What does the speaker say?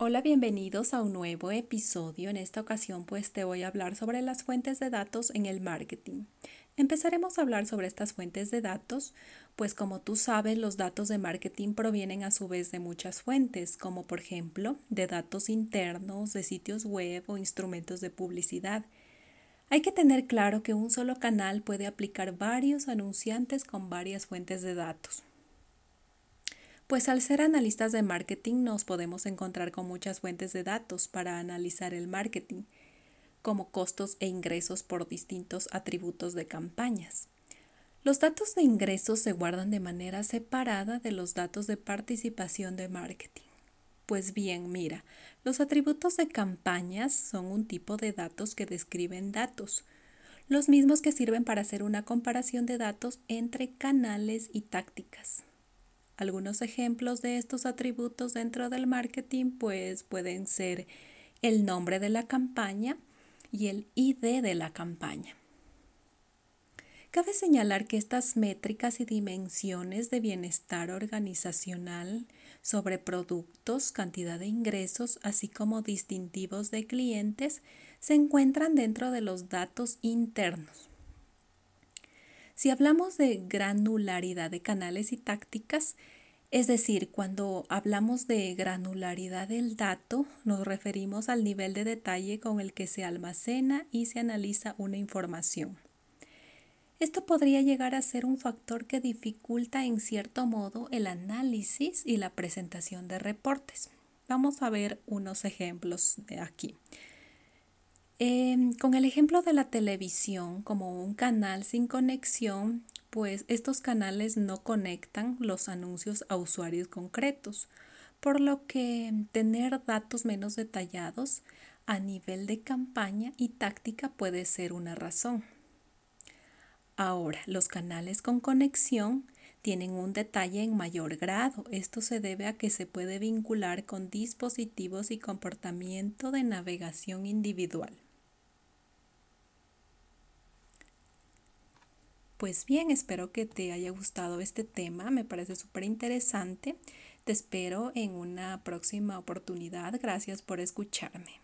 Hola, bienvenidos a un nuevo episodio. En esta ocasión pues te voy a hablar sobre las fuentes de datos en el marketing. Empezaremos a hablar sobre estas fuentes de datos, pues como tú sabes los datos de marketing provienen a su vez de muchas fuentes, como por ejemplo de datos internos, de sitios web o instrumentos de publicidad. Hay que tener claro que un solo canal puede aplicar varios anunciantes con varias fuentes de datos. Pues al ser analistas de marketing nos podemos encontrar con muchas fuentes de datos para analizar el marketing, como costos e ingresos por distintos atributos de campañas. Los datos de ingresos se guardan de manera separada de los datos de participación de marketing. Pues bien, mira, los atributos de campañas son un tipo de datos que describen datos, los mismos que sirven para hacer una comparación de datos entre canales y tácticas. Algunos ejemplos de estos atributos dentro del marketing pues pueden ser el nombre de la campaña y el ID de la campaña. Cabe señalar que estas métricas y dimensiones de bienestar organizacional sobre productos, cantidad de ingresos, así como distintivos de clientes, se encuentran dentro de los datos internos. Si hablamos de granularidad de canales y tácticas, es decir, cuando hablamos de granularidad del dato, nos referimos al nivel de detalle con el que se almacena y se analiza una información. Esto podría llegar a ser un factor que dificulta en cierto modo el análisis y la presentación de reportes. Vamos a ver unos ejemplos de aquí. Em, con el ejemplo de la televisión como un canal sin conexión, pues estos canales no conectan los anuncios a usuarios concretos, por lo que tener datos menos detallados a nivel de campaña y táctica puede ser una razón. Ahora, los canales con conexión tienen un detalle en mayor grado. Esto se debe a que se puede vincular con dispositivos y comportamiento de navegación individual. Pues bien, espero que te haya gustado este tema, me parece súper interesante. Te espero en una próxima oportunidad. Gracias por escucharme.